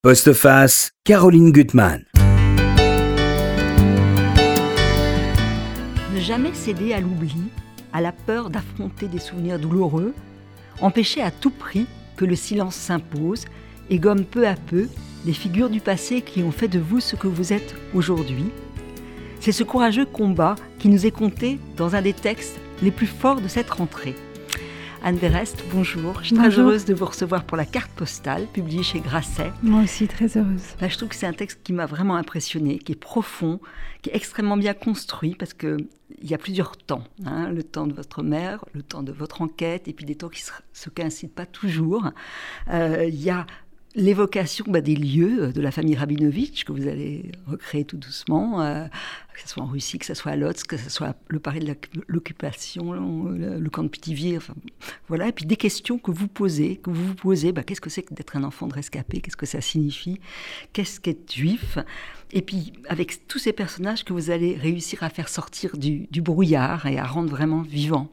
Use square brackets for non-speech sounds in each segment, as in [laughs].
Postface, Caroline Gutmann. Ne jamais céder à l'oubli, à la peur d'affronter des souvenirs douloureux, empêcher à tout prix que le silence s'impose et gomme peu à peu les figures du passé qui ont fait de vous ce que vous êtes aujourd'hui. C'est ce courageux combat qui nous est conté dans un des textes les plus forts de cette rentrée. Anne Berest, bonjour. Je suis très heureuse de vous recevoir pour la carte postale publiée chez Grasset. Moi aussi, très heureuse. je trouve que c'est un texte qui m'a vraiment impressionné, qui est profond, qui est extrêmement bien construit parce qu'il y a plusieurs temps. Hein. le temps de votre mère, le temps de votre enquête, et puis des temps qui ne se coïncident pas toujours. Euh, il y a l'évocation bah, des lieux euh, de la famille Rabinovitch que vous allez recréer tout doucement, euh, que ce soit en Russie, que ce soit à Lodz, que ce soit le Paris de l'occupation, le, camp de Pithiviers, enfin voilà. Et puis des questions que vous posez, que vous vous posez, bah, qu'est-ce que c'est que d'être un enfant de rescapé? Qu'est-ce que ça signifie? Qu'est-ce qu'être juif? Et puis avec tous ces personnages que vous allez réussir à faire sortir du, du brouillard et à rendre vraiment vivants.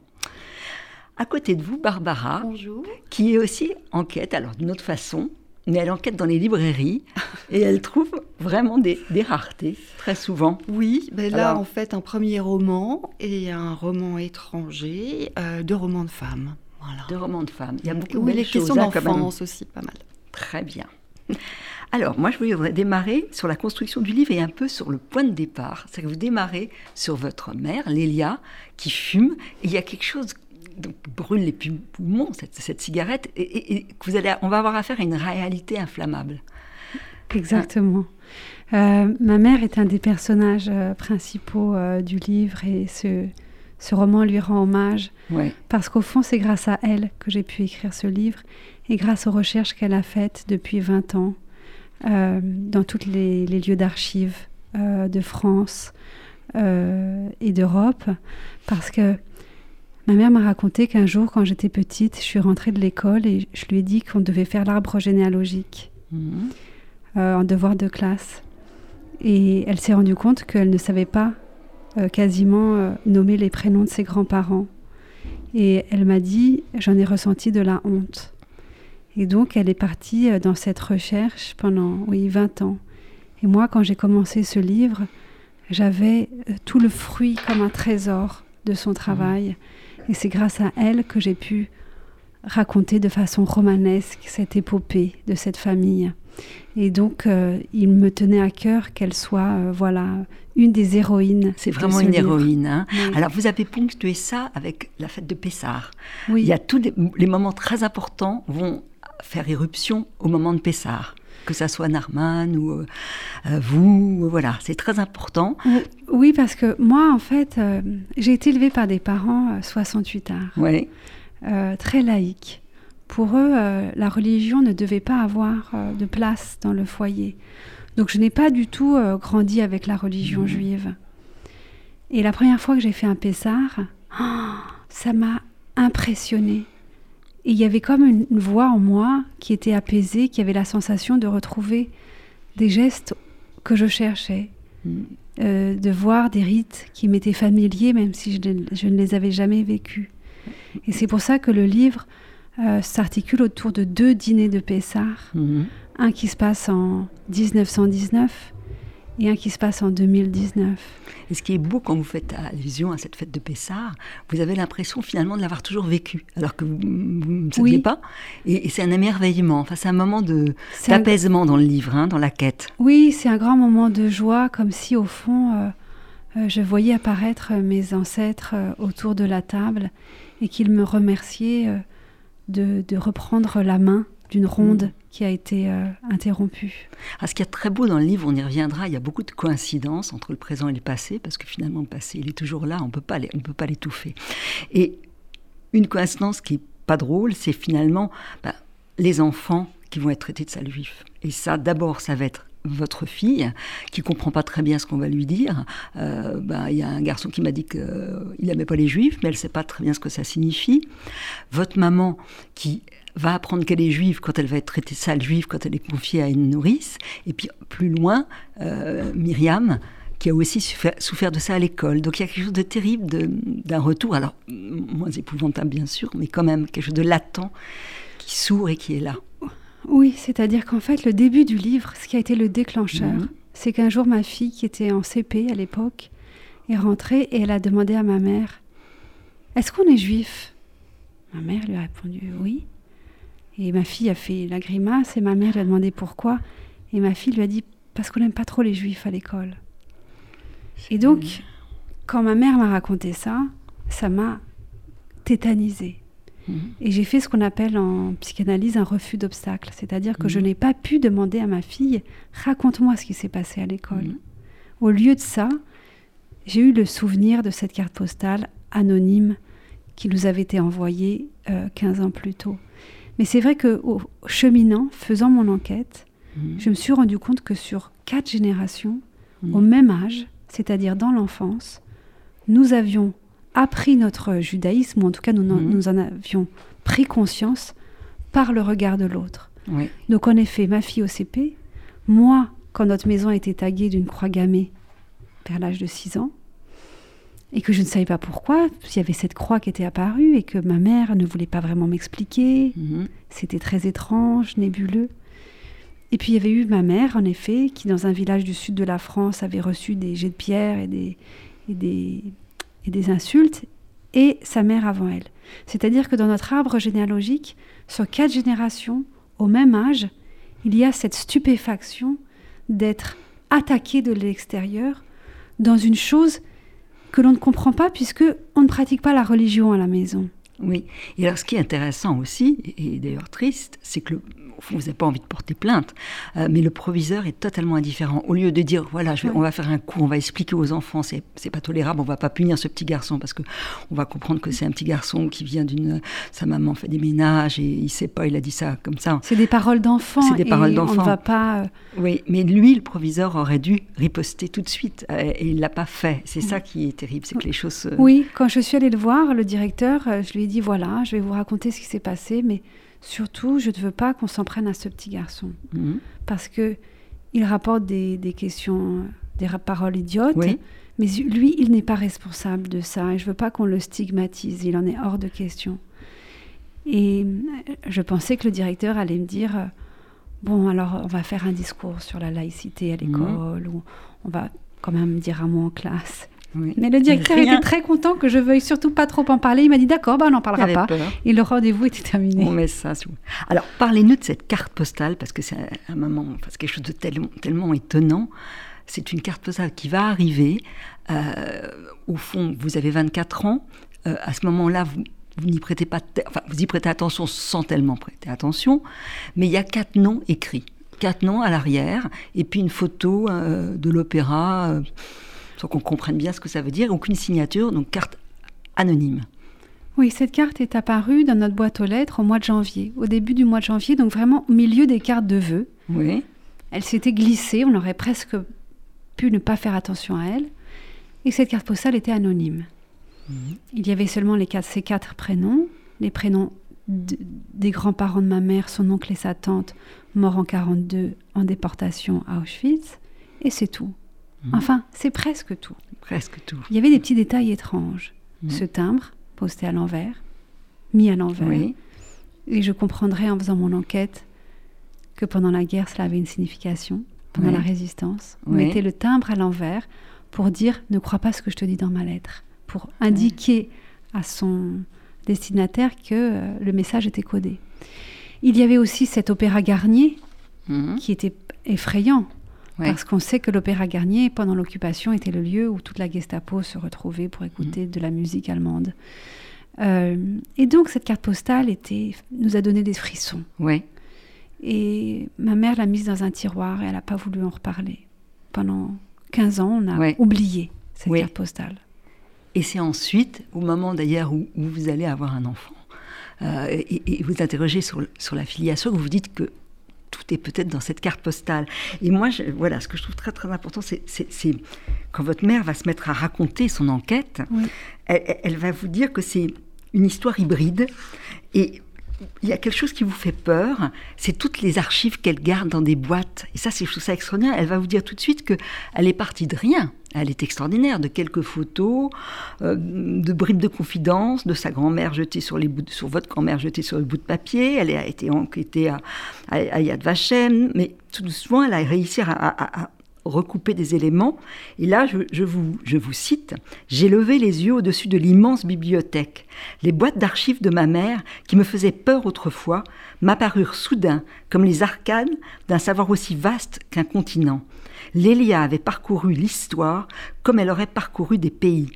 À côté de vous, Barbara, Bonjour. qui est aussi en quête, alors d'une autre façon, mais elle enquête dans les librairies et elle trouve vraiment des, raretés, très souvent. Oui, ben là, en fait, un premier roman et un roman étranger, euh, deux romans de femmes. Voilà. Deux romans de femmes. Il y a beaucoup de questions hein, d'enfance aussi, pas mal. Très bien. Alors, moi, je voudrais démarrer sur la construction du livre et un peu sur le point de départ. C'est que vous démarrez sur votre mère, Lélia, qui fume, et il y a quelque chose donc, brûle les poumons, cette, cigarette, et, vous allez, on va avoir affaire à une réalité inflammable. Exactement. Euh, ma mère est un des personnages euh, principaux euh, du livre et ce, ce, roman lui rend hommage. Parce qu'au fond, c'est grâce à elle que j'ai pu écrire ce livre et grâce aux recherches qu'elle a faites depuis 20 ans dans tous les, les, lieux d'archives de France et d'Europe. Parce que Ma mère m'a raconté qu'un jour, quand j'étais petite, je suis rentrée de l'école et je lui ai dit qu'on devait faire l'arbre généalogique mhm. euh, en devoir de classe. Et elle s'est rendue compte qu'elle ne savait pas euh, quasiment euh, nommer les prénoms de ses grands-parents. Et elle m'a dit, j'en ai ressenti de la honte. Et donc, elle est partie dans cette recherche pendant, oui, 20 ans. Et moi, quand j'ai commencé ce livre, j'avais tout le fruit comme un trésor de son travail. Et c'est grâce à elle que j'ai pu raconter de façon romanesque cette épopée de cette famille. Et donc, euh, il me tenait à cœur qu'elle soit, euh, voilà, une des héroïnes. C'est vraiment une héroïne. Hein. Alors, vous avez ponctué ça avec la fête de Pessard. Oui. Il y a tous les, moments très importants vont faire éruption au moment de Pessard que ça soit Narman ou euh, vous, voilà, c'est très important. Oui, parce que moi, en fait, euh, j'ai été élevée par des parents 68 euh, ans, très laïcs. Pour eux, la religion ne devait pas avoir de place dans le foyer. Donc je n'ai pas du tout grandi avec la religion mmh. juive. Et la première fois que j'ai fait un Pessar, [gasps] ça m'a impressionnée. Et il y avait comme une, voix en moi qui était apaisée, qui avait la sensation de retrouver des gestes que je cherchais, mm. euh, de voir des rites qui m'étaient familiers, même si je, ne les avais jamais vécus. Et c'est pour ça que le livre euh, s'articule autour de deux dîners de Pessard, mm-hmm. un qui se passe en 1919 et un qui se passe en 2019. Et ce qui est beau quand vous faites allusion à cette fête de Pessard, vous avez l'impression finalement de l'avoir toujours vécu, alors que vous, ne saviez pas. Et, c'est un émerveillement, enfin, c'est un moment d'apaisement dans le livre, hein, dans la quête. Oui, c'est un grand moment de joie, comme si au fond, euh, euh, je voyais apparaître mes ancêtres euh, autour de la table et qu'ils me remerciaient de, de reprendre la main d'une ronde mm. Qui a été euh, interrompue. Ah, ce qui est très beau dans le livre, on y reviendra, il y a beaucoup de coïncidences entre le présent et le passé, parce que finalement le passé, il est toujours là, on ne peut pas l'étouffer. Et une coïncidence qui est pas drôle, c'est finalement bah, les enfants qui vont être traités de sale juif. Et ça, d'abord, ça va être votre fille, qui comprend pas très bien ce qu'on va lui dire. Euh, bah, il y a un garçon qui m'a dit qu'il n'aimait pas les juifs, mais elle sait pas très bien ce que ça signifie. Votre maman, qui va apprendre qu'elle est juive quand elle va être traitée sale juive, quand elle est confiée à une nourrice. Et puis plus loin, euh, Myriam, qui a aussi souffert, de ça à l'école. Donc il y a quelque chose de terrible d'un retour, alors moins épouvantable bien sûr, mais quand même quelque chose de latent qui sourd et qui est là. Oui, c'est-à-dire qu'en fait, le début du livre, ce qui a été le déclencheur, mhm. c'est qu'un jour, ma fille, qui était en CP à l'époque, est rentrée et elle a demandé à ma mère Est-ce qu'on est juif? Ma mère lui a répondu Oui. Et ma fille a fait la grimace et ma mère lui a demandé pourquoi. Et ma fille lui a dit Parce qu'on n'aime pas trop les juifs à l'école. Et donc, quand ma mère m'a raconté ça, ça m'a tétanisée. Mhm. Et j'ai fait ce qu'on appelle en psychanalyse un refus d'obstacle. C'est-à-dire que je mhm. n'ai pas pu demander à ma fille Raconte-moi ce qui s'est passé à l'école. Mhm. Au lieu de ça, j'ai eu le souvenir de cette carte postale anonyme qui nous avait été envoyée 15 euh, ans plus tôt. Mais c'est vrai que au cheminant, faisant mon enquête, je me suis rendu compte que sur quatre générations, au même âge, c'est-à-dire dans l'enfance, nous avions appris notre judaïsme, ou en tout cas nous, nous en avions pris conscience par le regard de l'autre. Donc en effet, ma fille au CP, moi, quand notre maison a été taguée d'une croix gammée vers l'âge de 6 ans, et que je ne savais pas pourquoi, s'il y avait cette croix qui était apparue, et que ma mère ne voulait pas vraiment m'expliquer, mhm. c'était très étrange, nébuleux. Et puis il y avait eu ma mère, en effet, qui dans un village du sud de la France avait reçu des jets de pierre et des, et des, et des insultes, et sa mère avant elle. C'est-à-dire que dans notre arbre généalogique, sur quatre générations, au même âge, il y a cette stupéfaction d'être attaqué de l'extérieur dans une chose que l'on ne comprend pas puisque on ne pratique pas la religion à la maison. Oui. Et alors, ce qui est intéressant aussi, et d'ailleurs triste, c'est que vous n'avez pas envie de porter plainte, euh, mais le proviseur est totalement indifférent. Au lieu de dire, voilà, je on va faire un coup, on va expliquer aux enfants, c'est, c'est pas tolérable, on va pas punir ce petit garçon parce que on va comprendre que c'est un petit garçon qui vient d'une, sa maman fait des ménages et il sait pas, il a dit ça comme ça. C'est des paroles d'enfant. C'est des paroles d'enfant. On ne va pas. Euh, oui, mais lui, le proviseur aurait dû riposter tout de suite euh, et il l'a pas fait. C'est ça qui est terrible, c'est que les choses. Oui, quand je suis allée le voir, le directeur, je lui ai dit, voilà, je vais vous raconter ce qui s'est passé, mais Surtout, je ne veux pas qu'on s'en prenne à ce petit garçon. Mhm. Parce que il rapporte des, questions, des paroles idiotes. Mais lui, il n'est pas responsable de ça. Et je ne veux pas qu'on le stigmatise. Il en est hors de question. Et euh, je pensais que le directeur allait me dire euh, Bon, alors on va faire un discours sur la laïcité à mhm. l'école, ou on va quand même dire un mot en classe. Mais le directeur était très content que je veuille surtout pas trop en parler. Il m'a dit d'accord, bah, on n'en parlera pas. Et le rendez-vous était terminé. On met ça. Alors parlez-nous de cette carte postale parce que c'est un moment, enfin, quelque chose de tellement, tellement étonnant. C'est une carte postale qui va arriver. Euh, au fond, vous avez 24 ans. Euh, à ce moment-là, vous, vous n'y prêtez pas, enfin, vous y prêtez attention sans tellement prêter attention. Mais il y a quatre noms écrits, quatre noms à l'arrière, et puis une photo euh, de l'opéra sans qu'on comprenne bien ce que ça veut dire, aucune signature, donc carte anonyme. Oui, cette carte est apparue dans notre boîte aux lettres au mois de janvier, au début du mois de janvier, donc vraiment au milieu des cartes de vœux. Oui. Elle s'était glissée, on aurait presque pu ne pas faire attention à elle. Et cette carte postale était anonyme. Mhm. Il y avait seulement les quatre, ces quatre prénoms, les prénoms des grands-parents de ma mère, son oncle et sa tante, morts en 42 en déportation à Auschwitz, et c'est tout. Mm. Enfin, c'est presque tout. Presque tout. Il y avait des petits détails étranges. Mm. Ce timbre, posté à l'envers, mis à l'envers. Et je comprendrais en faisant mon enquête que pendant la guerre, cela avait une signification. Pendant la résistance, on mettait le timbre à l'envers pour dire ne crois pas ce que je te dis dans ma lettre, pour indiquer à son destinataire que euh, le message était codé. Il y avait aussi cet opéra Garnier mm-hmm. qui était effrayant parce qu'on sait que l'Opéra Garnier, pendant l'occupation, était le lieu où toute la Gestapo se retrouvait pour écouter mm. de la musique allemande. Euh, et donc, cette carte postale était, nous a donné des frissons. Oui. Et ma mère l'a mise dans un tiroir et elle n'a pas voulu en reparler. Pendant 15 ans, on a oublié cette carte postale. Et c'est ensuite, au moment d'ailleurs où, vous allez avoir un enfant, euh, et, vous interrogez sur, sur la filiation, vous vous dites que tout est peut-être dans cette carte postale. Et moi, voilà, ce que je trouve très très important, c'est quand votre mère va se mettre à raconter son enquête, elle, va vous dire que c'est une histoire hybride. Et il y a quelque chose qui vous fait peur, c'est toutes les archives qu'elle garde dans des boîtes. Et ça, c'est ça extraordinaire. Elle va vous dire tout de suite qu'elle est partie de rien. Elle est extraordinaire, de quelques photos, euh, de bribes de confidence, de sa grand-mère jetée sur, les bouts sur votre grand-mère jetée sur le bout de papier. Elle a été enquêtée à, à, Yad Vashem, mais tout doucement, elle a réussi à, recouper des éléments. Et là, je, vous, je vous cite, J'ai levé les yeux au-dessus de l'immense bibliothèque. Les boîtes d'archives de ma mère, qui me faisaient peur autrefois, m'apparurent soudain comme les arcades d'un savoir aussi vaste qu'un continent. Lélia avait parcouru l'histoire comme elle aurait parcouru des pays.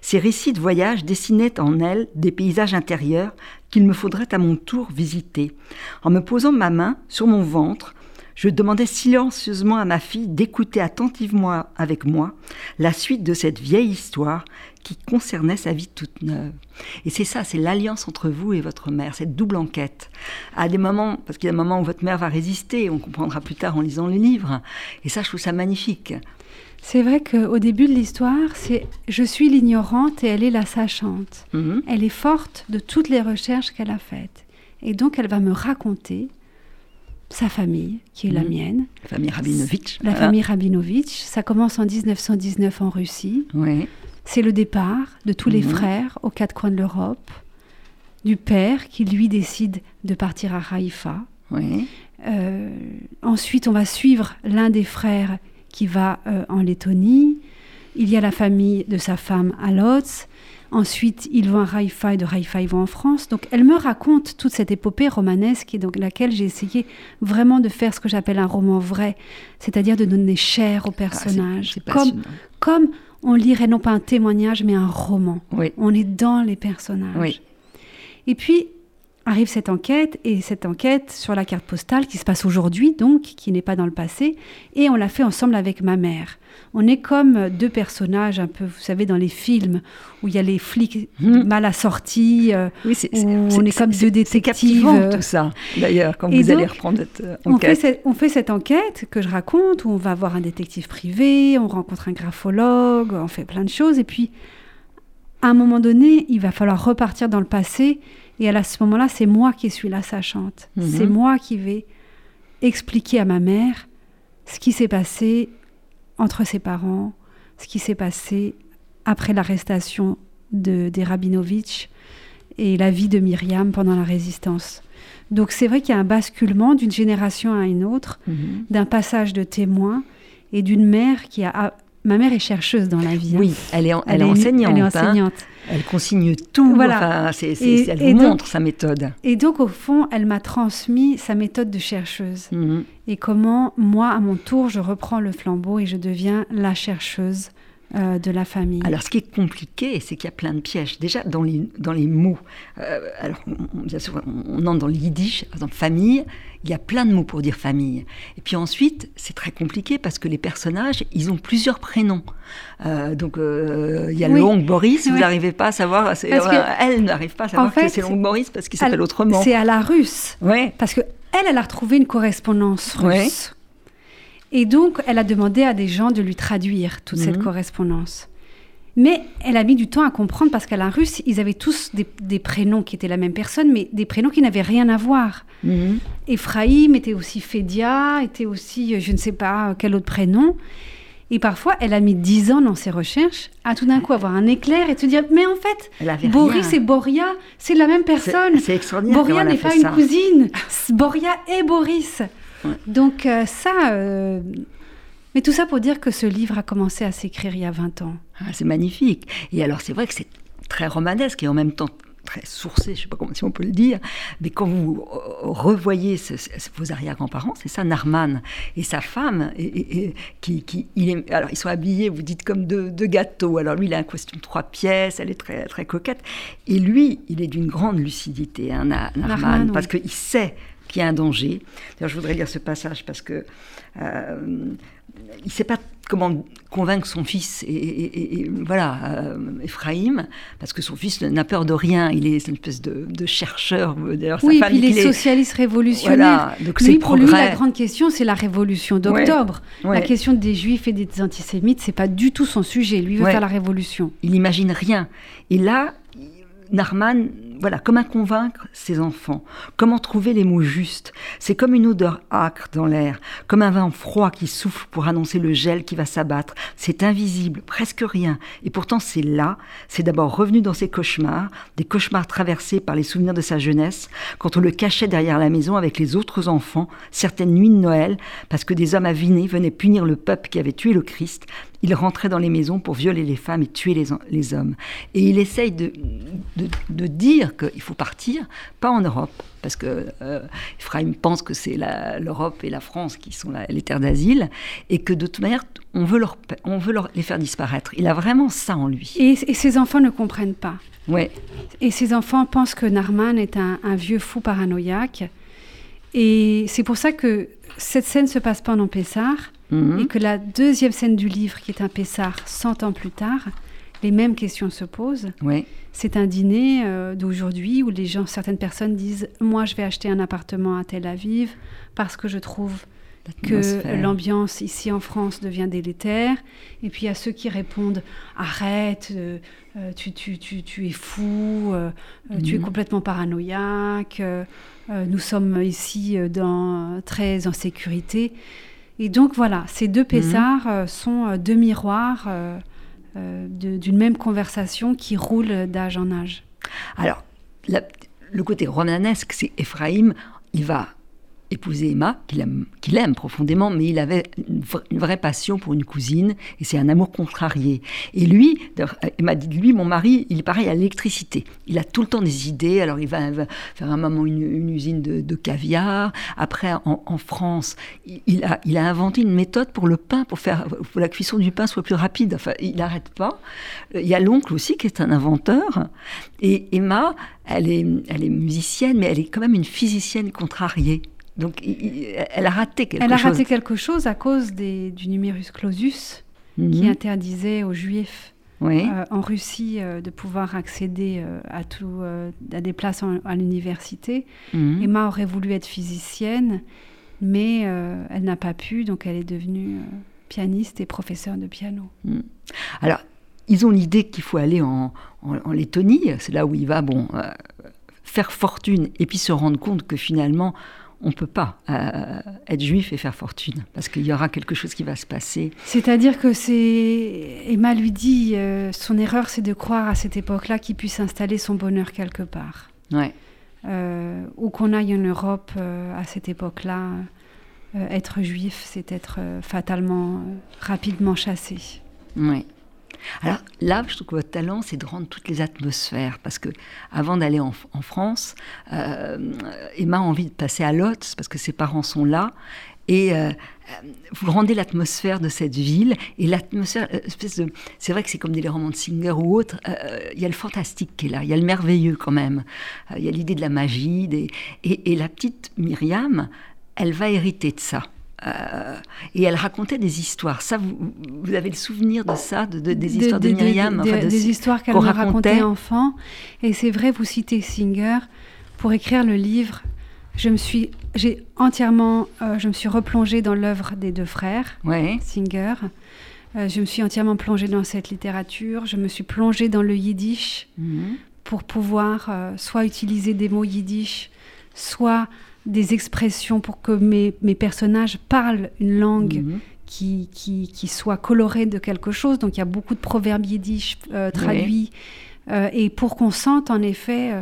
Ses récits de voyage dessinaient en elle des paysages intérieurs qu'il me faudrait à mon tour visiter. En me posant ma main sur mon ventre, je demandais silencieusement à ma fille d'écouter attentivement avec moi la suite de cette vieille histoire qui concernait sa vie toute neuve. Et c'est ça, c'est l'alliance entre vous et votre mère, cette double enquête. À des moments, parce qu'il y a des moments où votre mère va résister, on comprendra plus tard en lisant les livres. Et ça, je trouve ça magnifique. C'est vrai qu'au début de l'histoire, c'est je suis l'ignorante et elle est la sachante. Mhm. Elle est forte de toutes les recherches qu'elle a faites. Et donc, elle va me raconter sa famille, qui est la mhm. mienne. La famille Rabinovitch. La famille Rabinovitch. Ça commence en 1919 en Russie. C'est le départ de tous les mhm. frères aux quatre coins de l'Europe. Du père qui, lui, décide de partir à Haïfa. Euh, ensuite, on va suivre l'un des frères qui va euh, en Lettonie. Il y a la famille de sa femme à Lodz. Ensuite, ils vont à Haïfa et de Haïfa, ils vont en France. Donc, elle me raconte toute cette épopée romanesque et donc laquelle j'ai essayé vraiment de faire ce que j'appelle un roman vrai, c'est-à-dire de donner chair au ah, personnage. comme, comme on lirait non pas un témoignage, mais un roman. On est dans les personnages. Et puis, arrive cette enquête, et cette enquête sur la carte postale qui se passe aujourd'hui, donc, qui n'est pas dans le passé, et on l'a fait ensemble avec ma mère. On est comme deux personnages, un peu, vous savez, dans les films, où il y a les flics hmm. mal assortis, euh, oui, on est, comme deux détectives. C'est tout ça, d'ailleurs, quand vous allez reprendre cette enquête. On fait cette, on fait cette enquête que je raconte, où on va voir un détective privé, on rencontre un graphologue, on fait plein de choses, et puis, à un moment donné, il va falloir repartir dans le passé et à ce moment-là, c'est moi qui suis la sachante. Mhm. C'est moi qui vais expliquer à ma mère ce qui s'est passé entre ses parents, ce qui s'est passé après l'arrestation de, des Rabinovitch et la vie de Myriam pendant la résistance. Donc c'est vrai qu'il y a un basculement d'une génération à une autre, mhm. d'un passage de témoin et d'une mère qui a Ma mère est chercheuse dans la vie. Hein. Oui, elle est, elle, est enseignante. Elle est hein. enseignante. Elle consigne tout. Voilà. elle vous montre sa méthode. Et donc, au fond, elle m'a transmis sa méthode de chercheuse. Mhm. Et comment, moi, à mon tour, je reprends le flambeau et je deviens la chercheuse euh, de la famille. Alors, ce qui est compliqué, c'est qu'il y a plein de pièges. Déjà, dans les, dans les mots, euh, alors, on, bien sûr, on, entre dans le yiddish, par exemple, famille, il y a plein de mots pour dire famille. Et puis ensuite, c'est très compliqué parce que les personnages, ils ont plusieurs prénoms. Euh, donc, il y a oui. Boris, vous n'arrivez pas à savoir, elle n'arrive pas à savoir que c'est Long Boris parce qu'il s'appelle autrement. C'est à la russe. Oui. Parce que elle, elle a retrouvé une correspondance russe. Et donc, elle a demandé à des gens de lui traduire toute cette mhm. correspondance. Mais elle a mis du temps à comprendre parce qu'à la russe, ils avaient tous des, prénoms qui étaient la même personne, mais des prénoms qui n'avaient rien à voir. Mm était aussi Fédia, était aussi, je ne sais pas quel autre prénom. Et parfois, elle a mis dix ans dans ses recherches à tout d'un coup avoir un éclair et se dire Mais en fait, Boris et Boria, c'est la même personne. C'est extraordinaire. Boria n'est pas une cousine. Boria et Boris. Donc euh, ça... Euh, mais tout ça pour dire que ce livre a commencé à s'écrire il y a 20 ans. Ah, c'est magnifique. Et alors c'est vrai que c'est très romanesque et en même temps très sourcé, je ne sais pas comment si on peut le dire, mais quand vous revoyez vos arrière-grands-parents, c'est ça, Narman et sa femme, et, qui, qui il alors ils sont habillés, vous dites comme deux, gâteaux. Alors lui, il a un costume trois pièces, elle est très très coquette, et lui, il est d'une grande lucidité, hein, Narman, parce qu'il sait qu'il y a un danger. D'ailleurs, je voudrais lire ce passage parce que euh, il ne sait pas comment convaincre son fils et, voilà euh, Ephraïm parce que son fils n'a peur de rien. Il est une espèce de, chercheur. D'ailleurs oui, sa femme puis il est socialiste révolutionnaire. Voilà, donc lui, pour lui la grande question c'est la révolution d'octobre. La question des juifs et des antisémites c'est pas du tout son sujet. Lui veut faire la révolution. Il n'imagine rien. Et là Narman, voilà, comment convaincre ses enfants? Comment trouver les mots justes? C'est comme une odeur âcre dans l'air, comme un vent froid qui souffle pour annoncer le gel qui va s'abattre. C'est invisible, presque rien. Et pourtant, c'est là. C'est d'abord revenu dans ses cauchemars, des cauchemars traversés par les souvenirs de sa jeunesse, quand on le cachait derrière la maison avec les autres enfants, certaines nuits de Noël, parce que des hommes avinés venaient punir le peuple qui avait tué le Christ, il rentrait dans les maisons pour violer les femmes et tuer les, les hommes. Et il essaye de, de, dire qu'il faut partir, pas en Europe, parce que euh, Ephraim pense que c'est l'Europe et la France qui sont les terres d'asile, et que de toute manière, on veut, leur, on veut leur, les faire disparaître. Il a vraiment ça en lui. Et, et ses enfants ne comprennent pas. Ouais. Et ses enfants pensent que Narman est un, un vieux fou paranoïaque. Et c'est pour ça que cette scène se passe pendant Pessard Mhm. Et que la deuxième scène du livre, qui est un Pessard 100 ans plus tard, les mêmes questions se posent. C'est un dîner euh, d'aujourd'hui où les gens, certaines personnes disent Moi, je vais acheter un appartement à Tel Aviv parce que je trouve que l'ambiance ici en France devient délétère. Et puis il y a ceux qui répondent Arrête, euh, euh, tu, tu, tu, tu, es fou, tu es mhm. complètement paranoïaque, nous sommes ici dans, très en sécurité. Et donc voilà, ces deux Pessards mhm. euh, sont euh, deux miroirs euh, d'une même conversation qui roule d'âge en âge. Alors, le côté romanesque, c'est Ephraim, il va épouser Emma, qu'il aime, profondément, mais il avait une, vraie passion pour une cousine, et c'est un amour contrarié. Et lui, Emma dit lui, mon mari, il est pareil à l'électricité. Il a tout le temps des idées, alors il va, faire un moment une, usine de, caviar. Après, en, France, il, a, inventé une méthode pour le pain, pour faire la cuisson du pain soit plus rapide. Enfin, il n'arrête pas. Il y a l'oncle aussi qui est un inventeur. Et Emma, elle est, elle est musicienne, mais elle est quand même une physicienne contrariée. Donc, elle a raté quelque chose. Elle a raté quelque chose à cause des, du numerus clausus qui mhm. interdisait aux juifs euh, en Russie euh, de pouvoir accéder euh, à, tout, à des places à l'université. Mhm. Emma aurait voulu être physicienne, mais elle n'a pas pu, donc elle est devenue pianiste et professeure de piano. Mhm. Alors, ils ont l'idée qu'il faut aller en, en, en Lettonie, c'est là où il va bon, faire fortune, et puis se rendre compte que finalement, on ne peut pas euh, être juif et faire fortune, parce qu'il y aura quelque chose qui va se passer. C'est-à-dire que c'est... Emma lui dit, euh, son erreur, c'est de croire à cette époque-là qu'il puisse installer son bonheur quelque part. Ouais. Euh, où qu'on aille en Europe à cette époque-là, être juif, c'est être fatalement, rapidement chassé. Oui. Alors là, je trouve que votre talent, c'est de rendre toutes les atmosphères. Parce que avant d'aller en, France, euh, Emma a envie de passer à Lotz, parce que ses parents sont là. Et euh, vous rendez l'atmosphère de cette ville. Et l'atmosphère, euh, c'est vrai que c'est comme des romans de Singer ou autres. Il y a le fantastique qui est là, il y a le merveilleux quand même. Il y a l'idée de la magie. et, et la petite Myriam, elle va hériter de ça. Euh, et elle racontait des histoires. Ça, vous, vous avez le souvenir de ça, de, des histoires de, Myriam Des histoires qu'elle me racontait enfant. Et c'est vrai, vous citez Singer. Pour écrire le livre, je me suis, j'ai entièrement, euh, je me suis replongée dans l'œuvre des deux frères, Singer. Euh, je me suis entièrement plongée dans cette littérature. Je me suis plongée dans le yiddish mhm. pour pouvoir soit utiliser des mots yiddish, soit des expressions pour que mes, mes personnages parlent une langue mhm. qui, qui, qui, soit colorée de quelque chose. Donc il y a beaucoup de proverbes yiddish euh, traduits. Euh, et pour qu'on sente en effet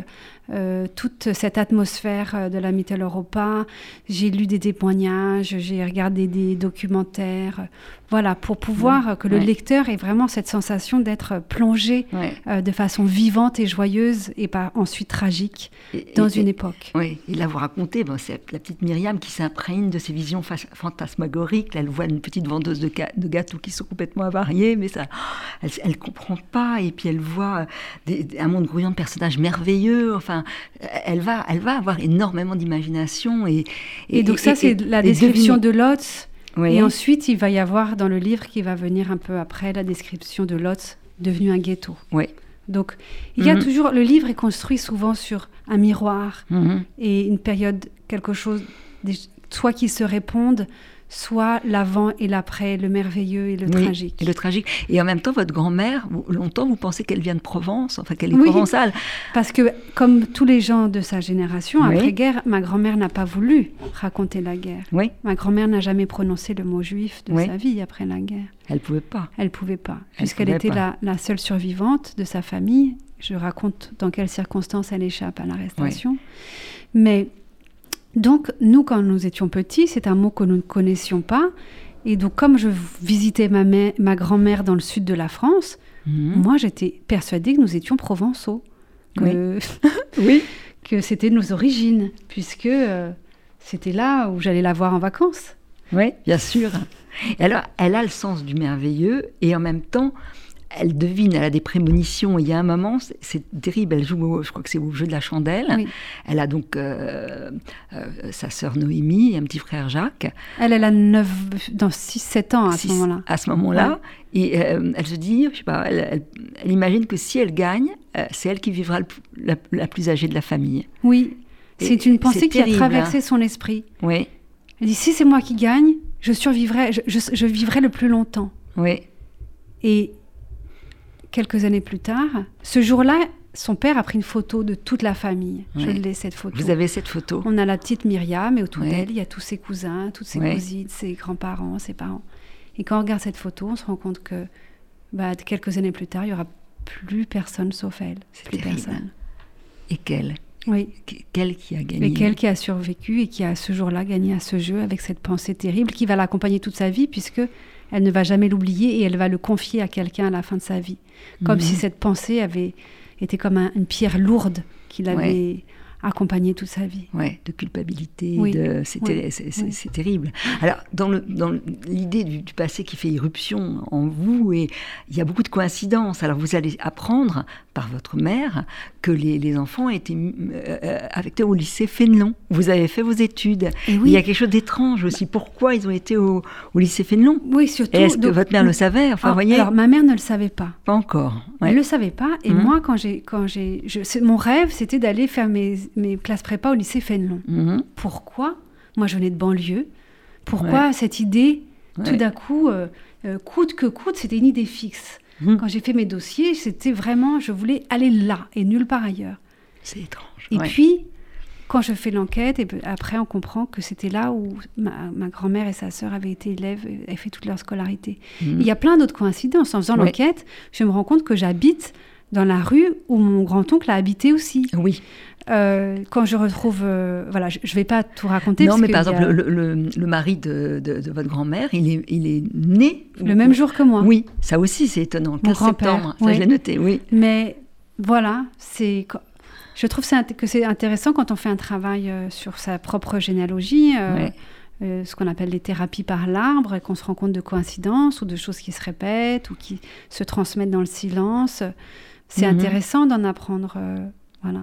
euh, toute cette atmosphère de la Mitteleuropa. J'ai lu des témoignages, j'ai regardé des documentaires. Voilà, pour pouvoir que le lecteur ait vraiment cette sensation d'être plongé euh, de façon vivante et joyeuse et pas ensuite tragique dans une époque. Oui, et là vous racontez, bon, c'est la petite Myriam qui s'imprègne de ces visions fantasmagoriques. Là, elle voit une petite vendeuse de, de, gâteaux qui sont complètement avariés, mais ça, elle ne comprend pas. Et puis elle voit un monde grouillant de personnages merveilleux. Enfin, elle va, elle va avoir énormément d'imagination. Et, et, donc ça, c'est la description de Lotz. Et ensuite, il va y avoir dans le livre qui va venir un peu après la description de Lotz devenu un ghetto. Oui. Donc, il y a mhm. toujours. Le livre est construit souvent sur un miroir mhm. et une période, quelque chose, soit qui se répondent, soit l'avant et l'après, le merveilleux et le tragique. Et le tragique. Et en même temps, votre grand-mère, longtemps, vous pensez qu'elle vient de Provence, enfin qu'elle est provençale. Parce que, comme tous les gens de sa génération, après-guerre, ma grand-mère n'a pas voulu raconter la guerre. Oui. Ma grand-mère n'a jamais prononcé le mot juif de sa vie après la guerre. Elle pouvait pas. Elle pouvait pas, puisqu'elle était la, la, seule survivante de sa famille. Je raconte dans quelles circonstances elle échappe à l'arrestation. Mais donc, nous, quand nous étions petits, c'est un mot que nous ne connaissions pas. Et donc, comme je visitais ma, ma grand-mère dans le sud de la France, mhm. moi, j'étais persuadée que nous étions provençaux. Que, [laughs] oui. que c'était nos origines, puisque euh, c'était là où j'allais la voir en vacances. Oui, bien sûr. Et alors, elle a le sens du merveilleux et en même temps, elle devine, elle a des prémonitions. Il y a un moment, c'est terrible, elle joue, je crois que c'est au jeu de la chandelle. Elle a donc euh, euh, sa sœur Noémie et un petit frère Jacques. Elle, elle a 9, dans 6-7 ans à ce moment-là. À ce moment-là. Et euh, elle se dit, je sais pas, elle, imagine que si elle gagne, c'est elle qui vivra la, plus âgée de la famille. Oui, c'est une pensée qui a traversé son esprit. Oui. Elle dit, si c'est moi qui gagne, je survivrai, je, je vivrai le plus longtemps. Oui. Et quelques années plus tard, ce jour-là, son père a pris une photo de toute la famille. Je l'ai, cette photo. Vous avez cette photo? On a la petite Myriam et autour d'elle, il y a tous ses cousins, toutes ses cousines, ses grands-parents, ses parents. Et quand on regarde cette photo, on se rend compte que bah, quelques années plus tard, il n'y aura plus personne sauf elle. C'est plus personne. Et quelle oui. Quelle qui a gagné? Et quelle qui a survécu et qui a ce jour-là gagné à ce jeu avec cette pensée terrible qui va l'accompagner toute sa vie puisque elle ne va jamais l'oublier et elle va le confier à quelqu'un à la fin de sa vie. Comme si mhm. cette pensée avait été comme une pierre lourde qu'il avait accompagné toute sa vie. Ouais, de culpabilité, de... c'est terrible. Alors, dans l'idée du, du, passé qui fait irruption en vous, et il y a beaucoup de coïncidences. Alors, vous allez apprendre par votre mère que les, enfants étaient euh, affectés au lycée Fénelon. Vous avez fait vos études. Il y a quelque chose d'étrange aussi. Pourquoi ils ont été au, lycée Fénelon? Oui, surtout. Est-ce que votre mère le savait? Enfin, voyez... Alors, ma mère ne le savait pas. Pas encore. Elle ne le savait pas. Et mhm. moi, quand j'ai, mon rêve, c'était d'aller faire mes, mes, classes prépa au lycée Fénelon. Mhm. Pourquoi Moi, je venais de banlieue? Pourquoi cette idée, tout d'un coup, euh, euh, coûte que coûte, c'était une idée fixe Mhm. Quand j'ai fait mes dossiers, c'était vraiment, je voulais aller là et nulle part ailleurs. C'est étrange. Et puis, quand je fais l'enquête, et après on comprend que c'était là où ma, grand-mère et sa sœur avaient été élèves et fait toute leur scolarité. Mhm. Il y a plein d'autres coïncidences. En faisant l'enquête, je me rends compte que j'habite dans la rue où mon grand-oncle a habité aussi. Oui. Euh, quand je retrouve, euh, voilà, je ne vais pas tout raconter. Non, mais par exemple, le, mari de, votre grand-mère, il est, il est né le même jour que moi. Oui, ça aussi c'est étonnant. Le 15 septembre, ça je l'ai noté, oui. Mais voilà, c'est, je trouve que c'est intéressant quand on fait un travail euh, sur sa propre généalogie. ce qu'on appelle les thérapies par l'arbre, et qu'on se rend compte de coïncidences ou de choses qui se répètent ou qui se transmettent dans le silence. C'est mhm. intéressant d'en apprendre. voilà.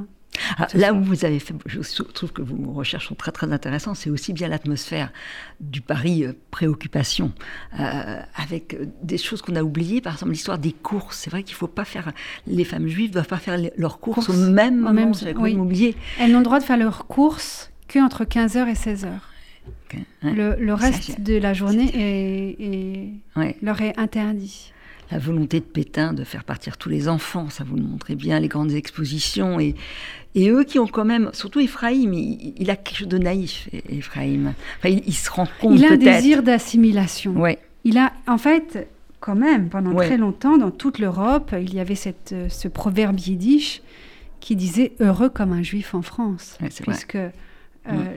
Ah, là où vous avez fait, je trouve que vos recherches sont très très intéressantes, c'est aussi bien l'atmosphère du Paris euh, préoccupation, euh, avec euh, des choses qu'on a oubliées, par exemple l'histoire des courses. C'est vrai qu'il ne faut pas faire, les femmes juives ne doivent pas faire leurs courses, au même moment, oui. Elles n'ont le droit de faire leurs courses qu'entre 15h et 16h. Hein. le, reste de la journée est, leur est interdit la volonté de Pétain de faire partir tous les enfants, ça vous le montrez bien, les grandes expositions, et, et eux qui ont quand même, surtout Ephraïm, il, a quelque chose de naïf, Ephraïm. il, se rend compte Il a un désir d'assimilation. Ouais. Il a, en fait, quand même, pendant très longtemps, dans toute l'Europe, il y avait cette, ce proverbe yiddish qui disait « heureux comme un juif en France puisque euh,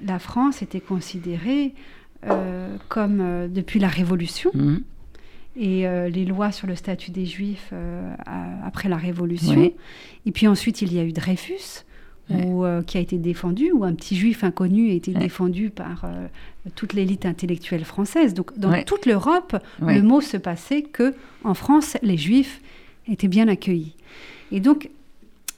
la France était considérée euh, comme, euh, depuis la Révolution, mmh et euh, les lois sur le statut des Juifs euh, après la Révolution. Et puis ensuite, il y a eu Dreyfus, euh, qui a été défendu, où un petit Juif inconnu a été défendu par toute l'élite intellectuelle française. Donc dans toute l'Europe, le mot se passait que en France, les Juifs étaient bien accueillis. Et donc,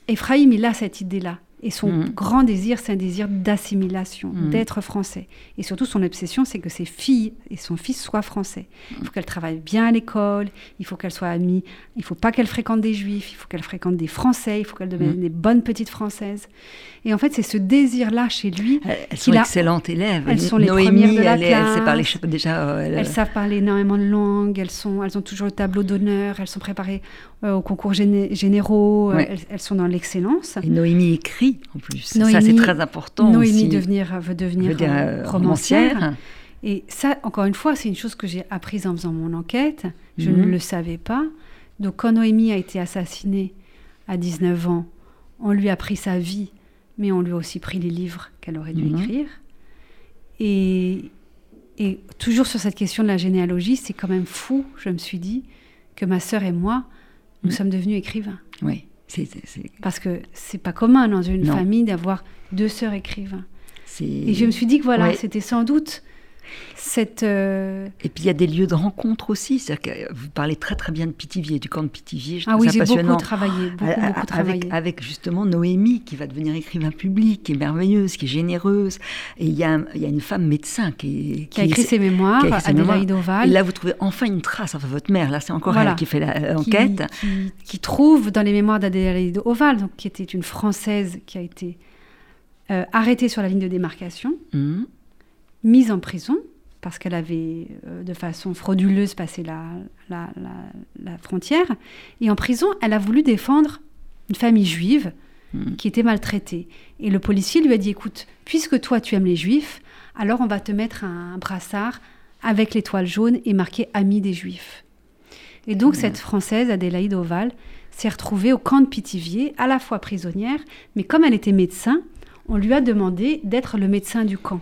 Ephraim, il a cette idée-là. Et son mm. grand désir, c'est un désir d'assimilation, mm. d'être français. Et surtout, son obsession, c'est que ses filles et son fils soient français. Il faut qu'elle travaille bien à l'école, il faut qu'elle soit amie, il ne faut pas qu'elle fréquente des juifs, il faut qu'elle fréquente des français, il faut qu'elle devienne mm. des bonnes petites françaises. Et en fait, c'est ce désir-là chez lui. Elles sont excellentes élèves. Elles sont les premières de la classe. Elles, parler, déjà, euh, elles, savent parler énormément de langues. Elles, sont, elles ont toujours le tableau d'honneur. Elles sont préparées euh, aux concours généraux. Elles, sont dans l'excellence. Et Noémie écrit en plus. ça, c'est très important. Noémie Devenir, veut devenir euh, romancière. Et ça, encore une fois, c'est une chose que j'ai apprise en faisant mon enquête. Je ne mhm. le savais pas. Donc, quand Noémie a été assassinée à 19 ans, on lui a pris sa vie mais on lui a aussi pris les livres qu'elle aurait dû mhm. écrire. Et, et, toujours sur cette question de la généalogie, c'est quand même fou, je me suis dit, que ma sœur et moi, nous sommes devenus écrivains. Oui. c'est Parce que c'est pas commun dans une famille d'avoir deux sœurs écrivains. Et je me suis dit que voilà, c'était sans doute cette, euh, Et puis il y a des lieux de rencontre aussi. Que vous parlez très très bien de Pithiviers, du camp de Pithiviers. Je ah oui, j'ai beaucoup travaillé, beaucoup, beaucoup avec, avec, justement Noémie qui va devenir écrivain public, qui est merveilleuse, qui est généreuse. Et il y a, il y a une femme médecin qui, qui, a écrit ses mémoires, Adélaïde Oval. Et là vous trouvez enfin une trace, enfin votre mère, là c'est encore elle qui fait l'enquête. Qui, qui, trouve dans les mémoires d'Adélaïde Oval, donc, qui était une Française qui a été euh, arrêtée sur la ligne de démarcation. Mmh mise en prison parce qu'elle avait euh, de façon frauduleuse passé la, la, frontière. Et en prison, elle a voulu défendre une famille juive hmm. qui était maltraitée. Et le policier lui a dit, écoute, puisque toi tu aimes les juifs, alors on va te mettre un, brassard avec l'étoile jaune et marqué Ami des juifs. Et donc hmm. cette Française, Adélaïde Oval, s'est retrouvée au camp de Pithiviers, à la fois prisonnière, mais comme elle était médecin, on lui a demandé d'être le médecin du camp.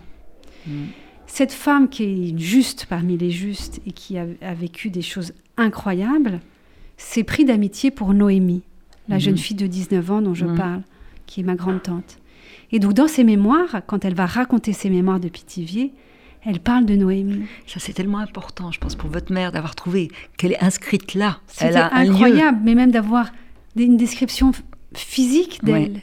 Cette femme qui est juste parmi les justes et qui a, vécu des choses incroyables, s'est pris d'amitié pour Noémie, la jeune mhm. fille de 19 ans dont je mhm. parle, qui est ma grande-tante. Et donc dans ses mémoires, quand elle va raconter ses mémoires de Pithiviers, elle parle de Noémie. Ça, c'est tellement important, je pense, pour votre mère d'avoir trouvé qu'elle est inscrite là. C'était incroyable, mais même d'avoir une description physique d'elle.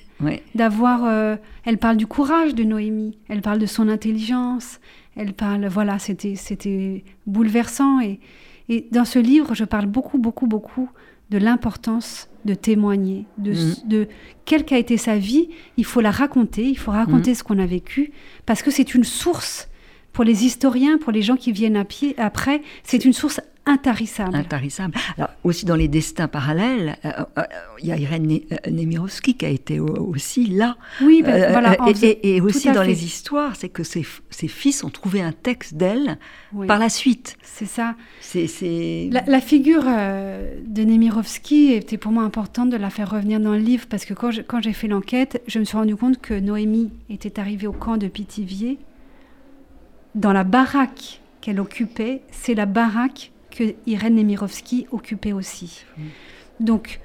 D'avoir, euh, elle parle du courage de Noémie, elle parle de son intelligence, elle parle, voilà, c'était, c'était bouleversant. Et, et dans ce livre, je parle beaucoup, beaucoup, beaucoup de l'importance de témoigner, de, mm. de quelle qu'a été sa vie. Il faut la raconter, il faut raconter mm. ce qu'on a vécu, parce que c'est une source pour les historiens, pour les gens qui viennent à pied après, c'est une source intarissable. Intarissable. Alors, aussi dans les destins parallèles, euh, euh, il y a Irène euh, Nemirovski qui a été aussi là. Oui, ben, voilà. Et, aussi dans les histoires, c'est que ses, fils ont trouvé un texte d'elle par la suite. C'est ça. C'est, la, figure de Nemirovski était pour moi importante de la faire revenir dans le livre parce que quand, quand j'ai fait l'enquête, je me suis rendu compte que Noémie était arrivée au camp de Pithiviers dans la baraque qu'elle occupait, c'est la baraque que Irène Nemirovski occupait aussi. Mmh. Donc,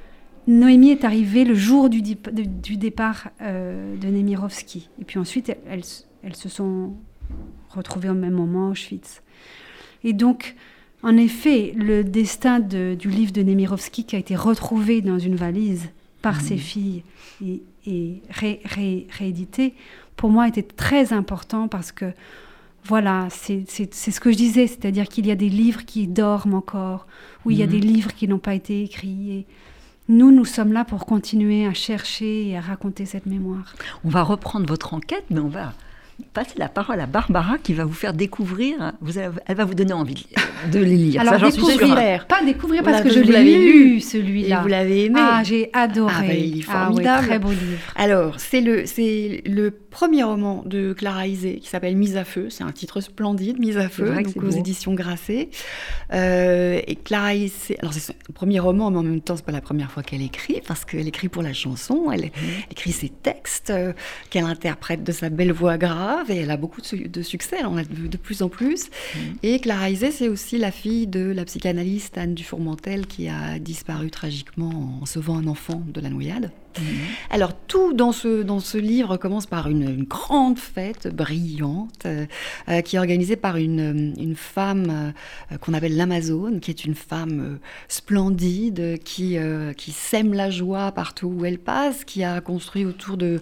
Noémie est arrivée le jour du, du départ euh, de Nemirovski. Et puis ensuite, elles, elles, se sont retrouvées au même moment à Auschwitz. Et donc, en effet, le destin du livre de Nemirovski qui a été retrouvé dans une valise par ses filles et, et réédité, pour moi était très important parce que voilà, c'est ce que je disais, c'est-à-dire qu'il y a des livres qui dorment encore, ou il y a des mhm. livres qui n'ont pas été écrits. Et nous, nous sommes là pour continuer à chercher et à raconter cette mémoire. On va reprendre votre enquête, mais on va passer la parole à Barbara qui va vous faire découvrir. Vous elle va vous donner envie de les lire. Alors, Ça, découvrir, pas découvrir parce que je l'ai lu, celui-là. Vous l'avez aimé. Ah, j'ai adoré. Ah, ben, il est ah formidable. très beau livre. Alors, c'est le, c'est le premier roman de Clara Isé qui s'appelle Mise à feu. C'est un titre splendide, Mise à feu, donc aux éditions Grasset. Euh, et Clara Isé, alors c'est son premier roman, mais en même temps, c'est pas la première fois qu'elle écrit parce qu'elle écrit pour la chanson. Elle, mmh. écrit ses textes euh, qu'elle interprète de sa belle voix grave et elle a beaucoup de, succès, elle en a de, plus en plus. Mm. Et Clara Isé, c'est aussi la fille de la psychanalyste Anne Dufourmentel qui a disparu tragiquement en sauvant un enfant de la noyade. Mhm. Alors tout dans ce, dans ce livre commence par une, grande fête brillante euh, qui est organisée par une, une femme qu'on appelle l'Amazone, qui est une femme splendide, qui, qui sème la joie partout où elle passe, qui a construit autour de,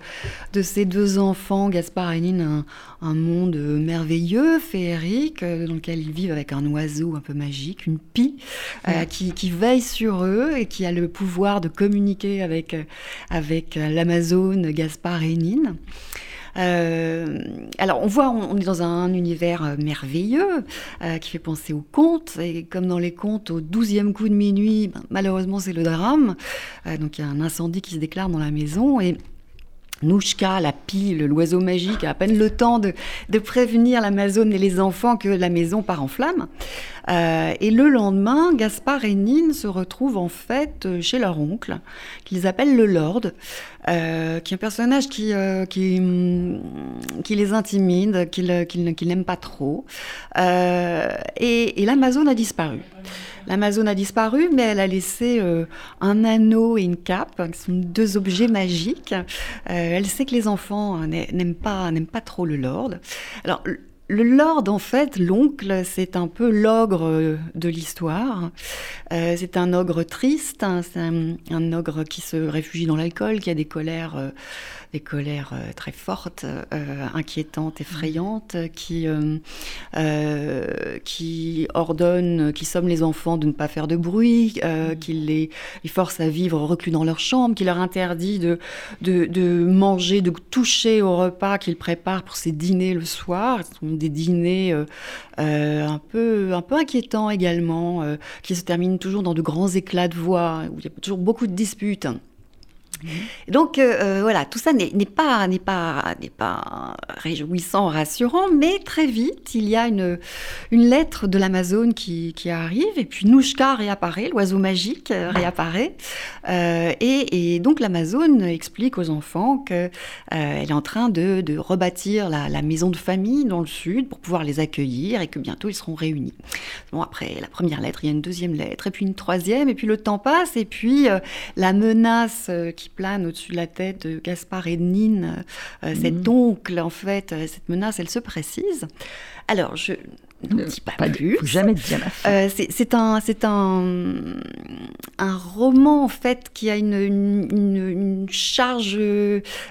de ses deux enfants, Gaspard et Nine, un, un monde merveilleux, féerique, dans lequel ils vivent avec un oiseau un peu magique, une pie, qui, qui veille sur eux et qui a le pouvoir de communiquer avec, euh, avec euh, l'Amazone Gaspard et Nine. Euh, alors, on voit, on, est dans un, univers merveilleux qui fait penser aux contes. Et comme dans les contes, au douzième coup de minuit, ben, malheureusement, c'est le drame. donc, il y a un incendie qui se déclare dans la maison. Et Nouchka, la pile, l'oiseau magique, a à peine le temps de, prévenir l'Amazone et les enfants que la maison part en flammes. Euh, et le lendemain, Gaspard et Nine se retrouvent en fait chez leur oncle, qu'ils appellent le Lord, euh, qui est un personnage qui, euh, qui, qui, les intimide, qu'ils n'aiment pas trop. et, et l'Amazone a disparu. L'Amazone a disparu, mais elle a laissé euh, un anneau et une cape, qui sont deux objets magiques. Euh, elle sait que les enfants euh, n'aiment pas, pas trop le Lord. Alors, le Lord, en fait, l'oncle, c'est un peu l'ogre de l'histoire. c'est un ogre triste, hein, un, ogre qui se réfugie dans l'alcool, qui a des colères des colères euh, très fortes, euh, inquiétantes, effrayantes, qui, euh, qui ordonnent, qui somment les enfants de ne pas faire de bruit, mm. qui les, force à vivre reclus dans leur chambre, qui leur interdit de, de, manger, de toucher au repas qu'ils préparent pour ces dîners le soir. Ce sont des dîners un, peu, un peu inquiétants également, qui se terminent toujours dans de grands éclats de voix, où il y a toujours beaucoup de disputes donc euh, euh, voilà, tout ça n'est pas, pas, pas réjouissant, rassurant, mais très vite, il y a une, une lettre de l'Amazone qui, qui, arrive, et puis Nouchka réapparaît, l'oiseau magique euh, réapparaît, et, et, donc l'Amazone explique aux enfants qu'elle est en train de, de rebâtir la, la, maison de famille dans le sud pour pouvoir les accueillir et que bientôt ils seront réunis. Bon, après la première lettre, il y a une deuxième lettre, et puis une troisième, et puis le temps passe, et puis la menace qui plane au-dessus de la tête de Gaspard et de Nine, euh, cet mmh. oncle, en fait, euh, cette menace, elle se précise. Alors, je ne dis pas, plus. Faut jamais dire euh, c'est un, c'est un, un roman en fait qui a une, une, charge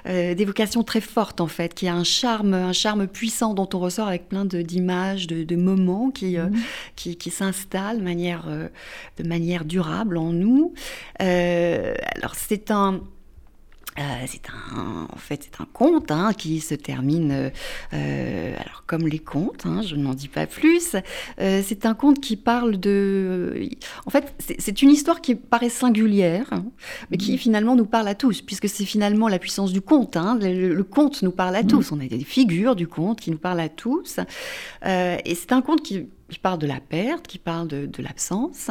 d'évocation très forte en fait, qui a un charme, un charme puissant dont on ressort avec plein d'images, de, de, moments qui, mmh. qui, qui s'installent de manière, de manière durable en nous. alors c'est un euh, c'est un, en fait, c'est un conte hein, qui se termine, euh, alors comme les contes, hein, je n'en dis pas plus. Euh, c'est un conte qui parle de, en fait, c'est une histoire qui paraît singulière, hein, mais qui mmh. finalement nous parle à tous, puisque c'est finalement la puissance du conte. Le, le, conte nous parle à mmh. tous. On a des figures du conte qui nous parlent à tous, et c'est un conte qui qui parle de la perte, qui parle de, l'absence,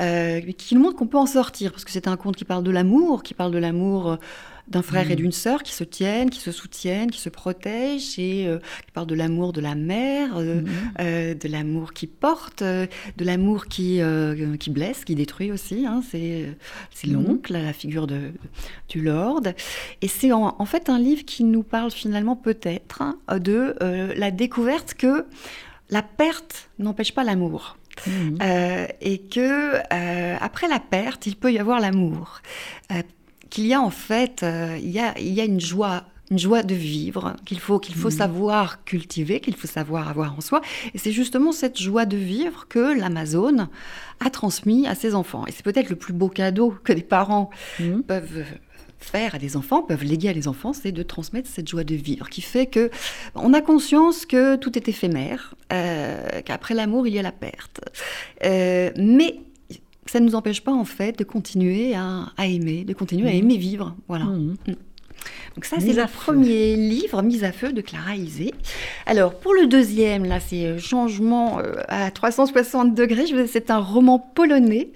euh, qui nous montre qu'on peut en sortir, parce que c'est un conte qui parle de l'amour, qui parle de l'amour euh, d'un frère et mm. d'une sœur qui se tiennent, qui se soutiennent, qui se protègent, et euh, qui parle de l'amour de la mère, mm. de l'amour qui porte, de l'amour qui, qui blesse, qui détruit aussi. Hein, c'est mm. l'oncle, la figure de, du Lord. Et c'est en, en, fait un livre qui nous parle finalement peut-être hein, de la découverte que la perte n'empêche pas l'amour. Mhm. Euh, et que euh, après la perte, il peut y avoir l'amour. Euh, qu'il y a en fait, il y a, il y a une joie une joie de vivre qu'il faut qu'il faut mhm. savoir cultiver, qu'il faut savoir avoir en soi. Et c'est justement cette joie de vivre que l'Amazone a transmis à ses enfants. Et c'est peut-être le plus beau cadeau que les parents mhm. peuvent faire à des enfants, peuvent léguer à des enfants, c'est de transmettre cette joie de vivre, qui fait que on a conscience que tout est éphémère, euh, qu'après l'amour il y a la perte, euh, mais ça ne nous empêche pas en fait de continuer à, aimer, de continuer à mmh. aimer vivre, voilà. Mmh. Mmh. Donc ça, c'est le premier livre, Mise à feu, de Clara Isé. Alors, pour le deuxième, là, c'est euh, Changement euh, à 360 degrés. C'est un roman polonais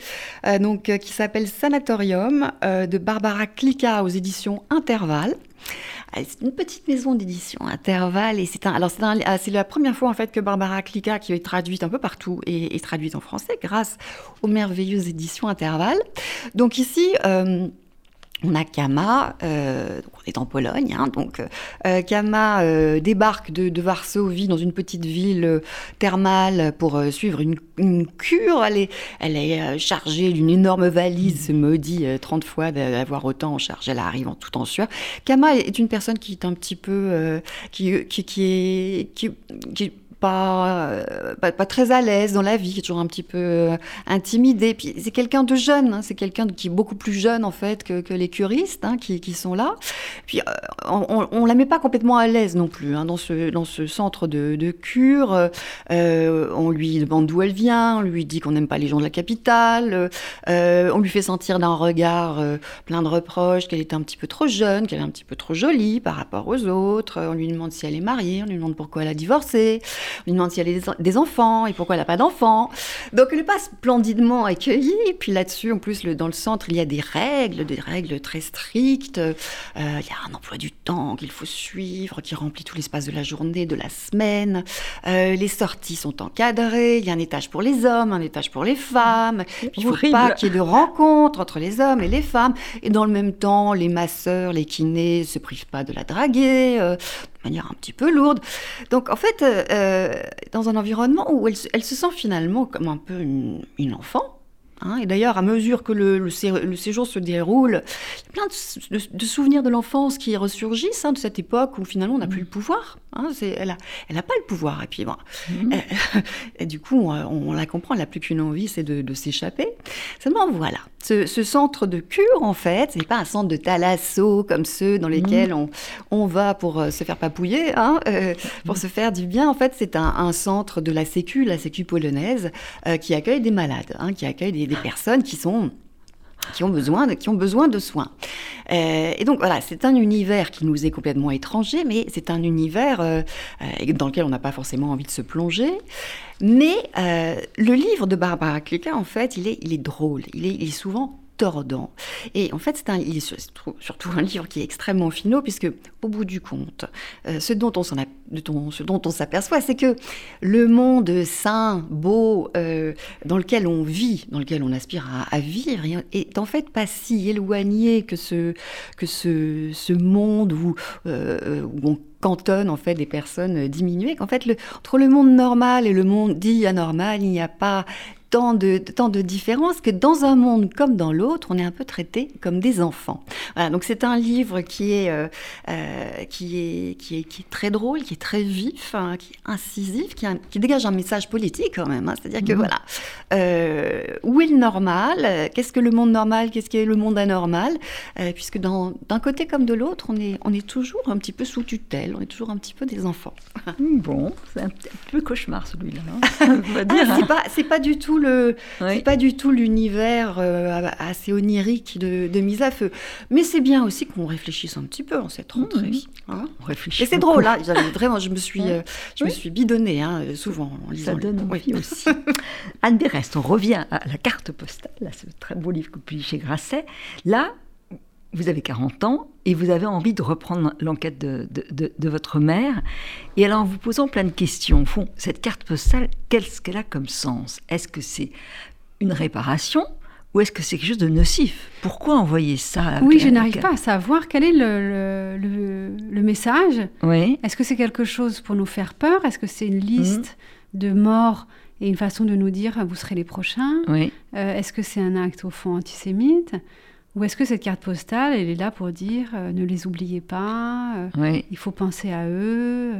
euh, donc, qui s'appelle Sanatorium de Barbara Klika aux éditions Intervalle. C'est une petite maison d'édition, Intervalle, et c'est un, alors ah, c'est la première fois en fait que Barbara Klika, qui est traduite un peu partout, et est traduite en français grâce aux merveilleuses éditions Intervalle. Donc ici, on a Kama, euh, on est en Pologne, hein, donc euh, Kama euh, débarque de, Varsovie dans une petite ville thermale pour suivre une, cure. Elle est, elle est chargée d'une énorme valise, se maudit 30 fois d'avoir autant en charge. Elle arrive en tout en sueur. Kama est une personne qui est un petit peu, qui, qui, qui, est, qui, qui euh, pas, très à l'aise dans la vie, qui est toujours un petit peu euh, intimidé. Puis c'est quelqu'un de jeune, hein, c'est quelqu'un qui est beaucoup plus jeune en fait que, les curistes hein, qui, sont là. Puis euh, on, on, la met pas complètement à l'aise non plus hein, dans, ce, centre de cure. on lui demande d'où elle vient, on lui dit qu'on n'aime pas les gens de la capitale, on lui fait sentir d'un regard plein de reproches qu'elle est un petit peu trop jeune, qu'elle est un petit peu trop jolie par rapport aux autres. On lui demande si elle est mariée, on lui demande pourquoi elle a divorcé. On lui demande si elle a des enfants et pourquoi elle n'a pas d'enfants. Donc elle n'est pas splendidement accueillie. Et puis là-dessus, en plus, le, dans le centre, il y a des règles, des règles très strictes. Euh, il y a un emploi du temps qu'il faut suivre, qui remplit tout l'espace de la journée, de la semaine. Euh, les sorties sont encadrées. Il y a un étage pour les hommes, un étage pour les femmes. Puis il ne faut pas qu'il y ait de rencontres entre les hommes et les femmes. Et dans le même temps, les masseurs, les kinés ne se privent pas de la draguer. Euh, manière un petit peu lourde. Donc en fait, euh, euh, dans un environnement où elle, se sent finalement comme un peu une enfant, Hein. et d'ailleurs, à mesure que le, séjour se déroule, il y a plein de, souvenirs de l'enfance qui ressurgissent hein, de cette époque où finalement on n'a plus le pouvoir. Hein. elle n'a elle a pas le pouvoir. Et puis, bon, mmh. [laughs] et du coup, on, la comprend, elle n'a plus qu'une envie, c'est de, s'échapper. Seulement, voilà, ce, centre de cure, en fait, ce n'est pas un centre de thalasso comme ceux dans lesquels mmh. on, va pour euh, se faire papouiller, euh, pour mmh. se faire du bien. En fait, c'est un, centre de la Sécu, la Sécu polonaise, euh, qui accueille des malades, qui accueille des des personnes qui sont qui ont besoin de, qui ont besoin de soins. Euh, et donc voilà, c'est un univers qui nous est complètement étranger, mais c'est un univers euh, euh, dans lequel on n'a pas forcément envie de se plonger. Mais le livre de Barbara Klicker, en fait, il est, il est drôle, il est, il est souvent tordant. Et en fait, c'est un, surtout un livre qui est extrêmement finot, puisque au bout du compte, euh, ce dont on ce s'aperçoit, c'est que le monde sain, beau, euh, dans lequel on vit, dans lequel on aspire à, vivre, est en fait pas si éloigné que ce, que ce, ce monde où, euh, où on cantonne en fait des personnes diminuées, qu'en fait le, entre le monde normal et le monde dit anormal, il n'y a pas tant de, tant de différences que dans un monde comme dans l'autre, on est un peu traité comme des enfants. Voilà, donc c'est un livre qui est, euh, euh, qui, est, qui, est, qui est très drôle, qui est très vif, hein, qui est incisif, qui, qui, dégage un message politique quand même. Hein. C'est-à-dire que mmh. voilà, euh, où est le normal? Qu'est-ce que le monde normal? Qu'est-ce qui est le monde anormal? Puisque d'un côté comme de l'autre, on est, on est toujours un petit peu sous tutelle, on est toujours un petit peu des enfants. Mmh, bon, c'est un, peu cauchemar celui-là. Hein [laughs] ah, c'est pas, c'est pas du tout c'est pas du tout l'univers euh, assez onirique de, mise à feu. Mais c'est bien aussi qu'on réfléchisse un petit peu en cette rentrée. Mmh. Hein. on réfléchit. Et c'est drôle, là. Hein. vraiment, je me suis, euh, je me suis bidonnée hein, souvent en lisant. Ça donne envie aussi. [laughs] Anne Berest, on revient à la carte postale, là, ce très beau livre que vous publiez chez Grasset. Là, vous avez 40 ans et vous avez envie de reprendre l'enquête de, de, votre mère. Et alors, en vous posant plein de questions, au fond, cette carte postale, qu'est-ce qu'elle a comme sens? Est-ce que c'est une réparation ou est-ce que c'est quelque chose de nocif? Pourquoi envoyer ça Oui, je n'arrive pas à savoir quel est le, le, le, message. Oui. Est-ce que c'est quelque chose pour nous faire peur? Est-ce que c'est une liste mmh. de morts et une façon de nous dire vous serez les prochains? Oui. Euh, est-ce que c'est un acte au fond antisémite? Ou est-ce que cette carte postale, elle est là pour dire euh, ne les oubliez pas, euh, il faut penser à eux,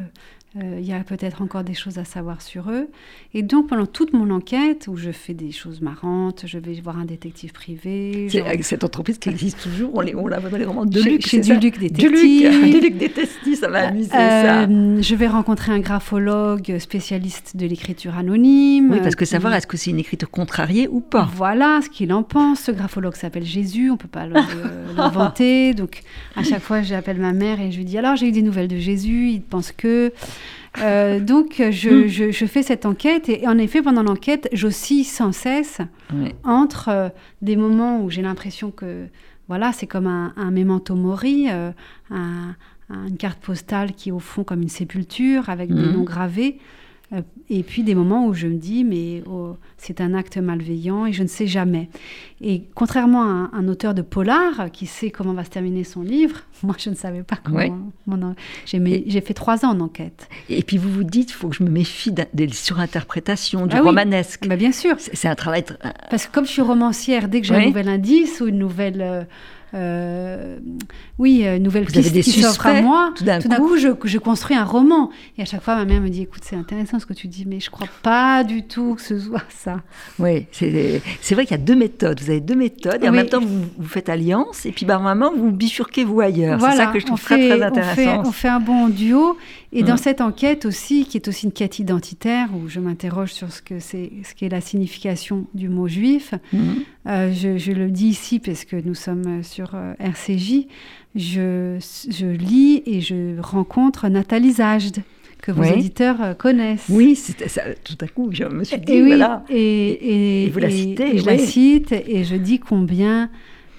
euh, il y a peut-être encore des choses à savoir sur eux. Et donc, pendant toute mon enquête, où je fais des choses marrantes, je vais voir un détective privé. C'est cette entreprise qui existe toujours, on, on la voit vraiment de Luc. Chez Duluc Détective. Duluc [laughs] Détective, ça va amuser ça. Euh, je vais rencontrer un graphologue spécialiste de l'écriture anonyme. Oui, parce que savoir est-ce que c'est une écriture contrariée ou pas. Voilà ce qu'il en pense. Ce graphologue s'appelle Jésus, on ne peut pas [laughs] l'inventer. donc, à chaque fois, j'appelle ma mère et je lui dis alors, j'ai eu des nouvelles de Jésus, il pense que. Euh, donc, hmm. je, je, fais cette enquête et en effet, pendant l'enquête, j'oscille sans cesse entre euh, des moments où j'ai l'impression que, voilà, c'est comme un, un, memento mori, euh, un, une carte postale qui est au fond comme une sépulture avec des hmm. noms gravés. Euh, et puis des moments où je me dis, mais oh, c'est un acte malveillant et je ne sais jamais. Et contrairement à un, auteur de polar qui sait comment va se terminer son livre, [laughs] moi je ne savais pas comment. J'ai fait trois ans en enquête. Et puis vous vous dites, il faut que je me méfie des surinterprétations, du ah romanesque. Bah, bien sûr. C'est un travail. Parce que comme je suis romancière, dès que j'ai un nouvel indice ou une nouvelle. Euh, euh, oui, une nouvelle piste qui s'offre à moi. Tout d'un coup, je, je, construis un roman. Et à chaque fois, ma mère me dit, écoute, c'est intéressant ce que tu dis, mais je crois pas du tout que ce soit ça. Oui, c'est vrai qu'il y a deux méthodes. Vous avez deux méthodes et en même temps, vous, vous faites alliance et puis par moment, vous bifurquez vous ailleurs. c'est ça que je trouve très, très intéressant. On fait, on fait, un bon duo. Et dans cette enquête aussi, qui est aussi une quête identitaire, où je m'interroge sur ce que c'est, ce qu'est la signification du mot juif, mhm. euh, je, le dis ici parce que nous sommes sur euh, RCJ, je, je, lis et je rencontre Nathalie Zajd que vos éditeurs euh, connaissent. Oui, ça, tout à coup, je me suis dit, et voilà. Et, vous la citez. Je la cite et je dis combien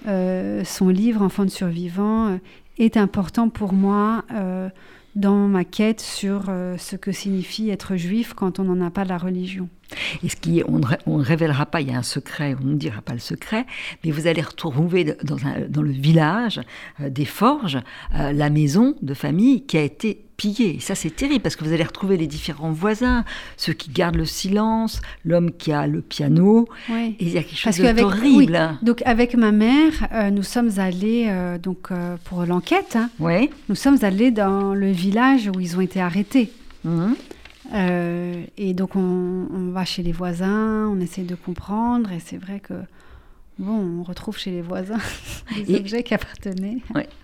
son livre, Enfant de survivants, est important pour moi dans ma quête sur euh, ce que signifie être juif quand on n'en a pas la religion. Et ce qui, on ne révélera pas, il y a un secret, on ne dira pas le secret, mais vous allez retrouver dans, dans le village euh, des forges euh, la maison de famille qui a été pillée. ça, c'est terrible parce que vous allez retrouver les différents voisins, ceux qui gardent le silence, l'homme qui a le piano. Et il y a quelque chose d'horrible. Donc, avec ma mère, euh, nous sommes allés, donc, pour l'enquête, hein. nous sommes allés dans le village où ils ont été arrêtés. Mmh. Euh, et donc on, va chez les voisins, on essaie de comprendre, et c'est vrai que bon, on retrouve chez les voisins [laughs] des objets qui appartenaient.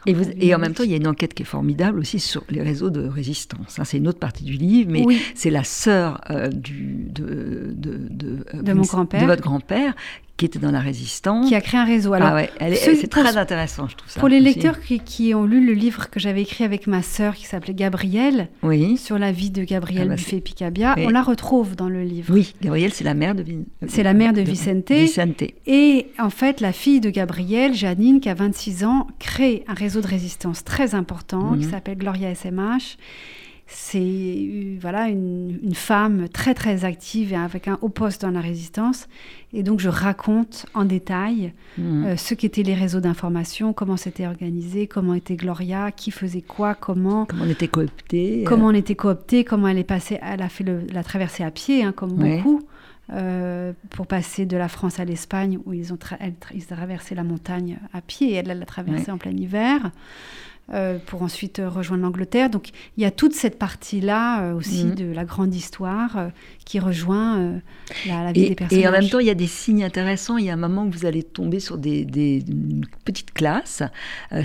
Et, vous, et, en même temps, il y a une enquête qui est formidable aussi sur les réseaux de résistance. Hein. c'est une autre partie du livre, mais c'est la sœur euh, du, de, de, de, de mon grand-père, de votre grand-père, qui était dans la résistance. Qui a créé un réseau. Alors, ah ouais, c'est très intéressant, je trouve ça. Pour les lecteurs qui, ont lu le livre que j'avais écrit avec ma sœur, qui s'appelait Gabrielle, oui. sur la vie de Gabrielle ah bah Buffet-Picabia, on la retrouve dans le livre. Oui, Gabrielle, c'est la mère de... C'est la mère de, Vicente. Vicente. Et en fait, la fille de Gabrielle, Janine, qui a 26 ans, crée un réseau de résistance très important, qui mhm. s'appelle Gloria SMH c'est euh, voilà une, femme très très active et avec un haut poste dans la résistance. Et donc je raconte en détail mhm. euh, ce qu'étaient les réseaux d'information, comment c'était organisé, comment était Gloria, qui faisait quoi, comment. Comment on était coopté. Euh. Comment on était coopté, comment elle est passée, elle a fait la traversée à pied, hein, comme beaucoup. pour passer de la France à l'Espagne, où ils ont ils traversé la montagne à pied, et elle l'a traversée en plein hiver. Euh, pour ensuite euh, rejoindre l'Angleterre. Donc il y a toute cette partie-là euh, aussi mhm. de la grande histoire qui rejoint la, vie des personnages. Et en même temps, il y a des signes intéressants. Il y a un moment où vous allez tomber sur des, petites classes.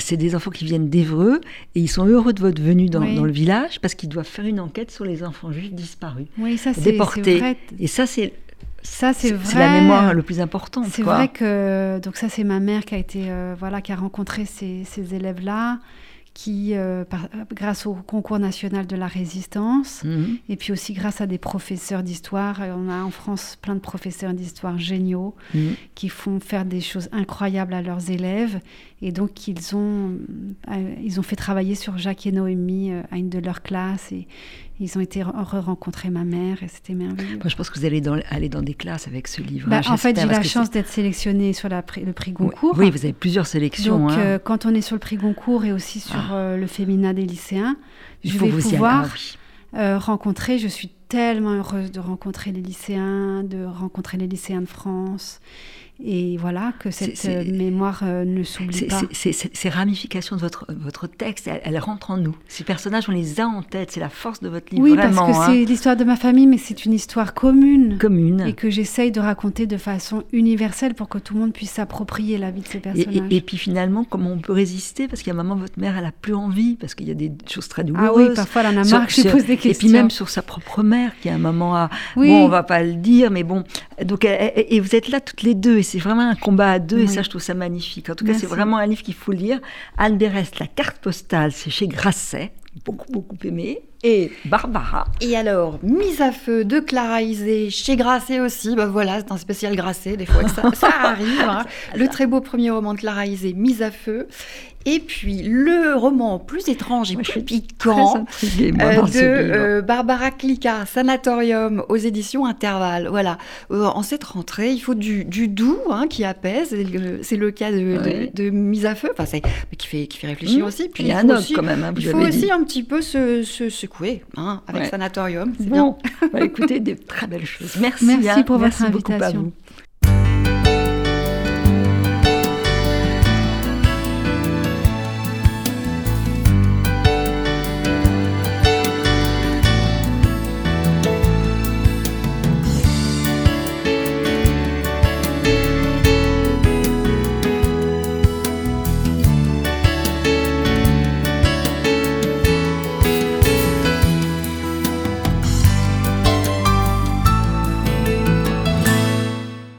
C'est des enfants qui viennent d'Evreux et ils sont heureux de votre venue dans, le village parce qu'ils doivent faire une enquête sur les enfants juifs disparus, oui, ça, déportés. Vrai. Et ça, c'est ça, c'est vrai. C'est la mémoire le plus important. C'est vrai que donc ça, c'est ma mère qui a été voilà qui a rencontré ces, ces élèves-là qui, euh, grâce au concours national de la résistance, mhm. et puis aussi grâce à des professeurs d'histoire, euh, on a en France plein de professeurs d'histoire géniaux mhm. qui font faire des choses incroyables à leurs élèves, et donc ils ont, euh, ils ont fait travailler sur Jacques et Noémie à une de leurs classes, et, ils ont été re-rencontrer ma mère et c'était merveilleux. Moi, je pense que vous allez dans, aller dans des classes avec ce livre. Bah, en fait, j'ai la chance d'être sélectionnée sur la, le prix Goncourt. Oui, vous avez plusieurs sélections. Donc, hein. euh, quand on est sur le prix Goncourt et aussi sur ah. euh, le féminin des lycéens, je vais pouvoir euh, rencontrer. Je suis tellement heureuse de rencontrer les lycéens, de rencontrer les lycéens de France et voilà, que cette euh, mémoire euh, ne s'oublie pas. Ces ramifications de votre, votre texte, elles, rentrent en nous. Ces personnages, on les a en tête. C'est la force de votre livre. Oui, parce que c'est hein. l'histoire de ma famille, mais c'est une histoire commune. Commune. Et que j'essaye de raconter de façon universelle pour que tout le monde puisse s'approprier la vie de ces personnages. Et, puis finalement, comment on peut résister? Parce qu'il y a un moment, votre mère, elle a plus envie, parce qu'il y a des choses très douloureuses. Ah oui, parfois elle en a marre je pose des questions. Et puis même sur sa propre mère, qui a un moment à... Oui. Bon, on va pas le dire, mais bon. Donc, et vous êtes là toutes les deux, c'est vraiment un combat à deux, et ça, je trouve ça magnifique. En tout cas, c'est vraiment un livre qu'il faut lire. Berest, La carte postale, c'est chez Grasset, beaucoup, beaucoup aimé. Et Barbara. Et alors, Mise à feu de Clara Isé chez Grasset aussi. Bah voilà, c'est un spécial Grasset, des fois que ça, ça [laughs] arrive. Hein. Le très beau premier roman de Clara Isé, Mise à feu. Et puis le roman plus étrange et plus piquant euh, de euh, Barbara Clica, Sanatorium aux éditions Intervalle. Voilà. Euh, en cette rentrée, il faut du, doux hein, qui apaise. C'est le, cas de, Mise à feu, enfin, qui, fait, qui fait réfléchir mmh. aussi. Puis il y a un aussi, quand même. Hein, il faut aussi un petit peu se, secouer hein, avec Sanatorium. Bon, bah, écoutez, des très belles choses. [laughs] Merci, Merci pour votre invitation.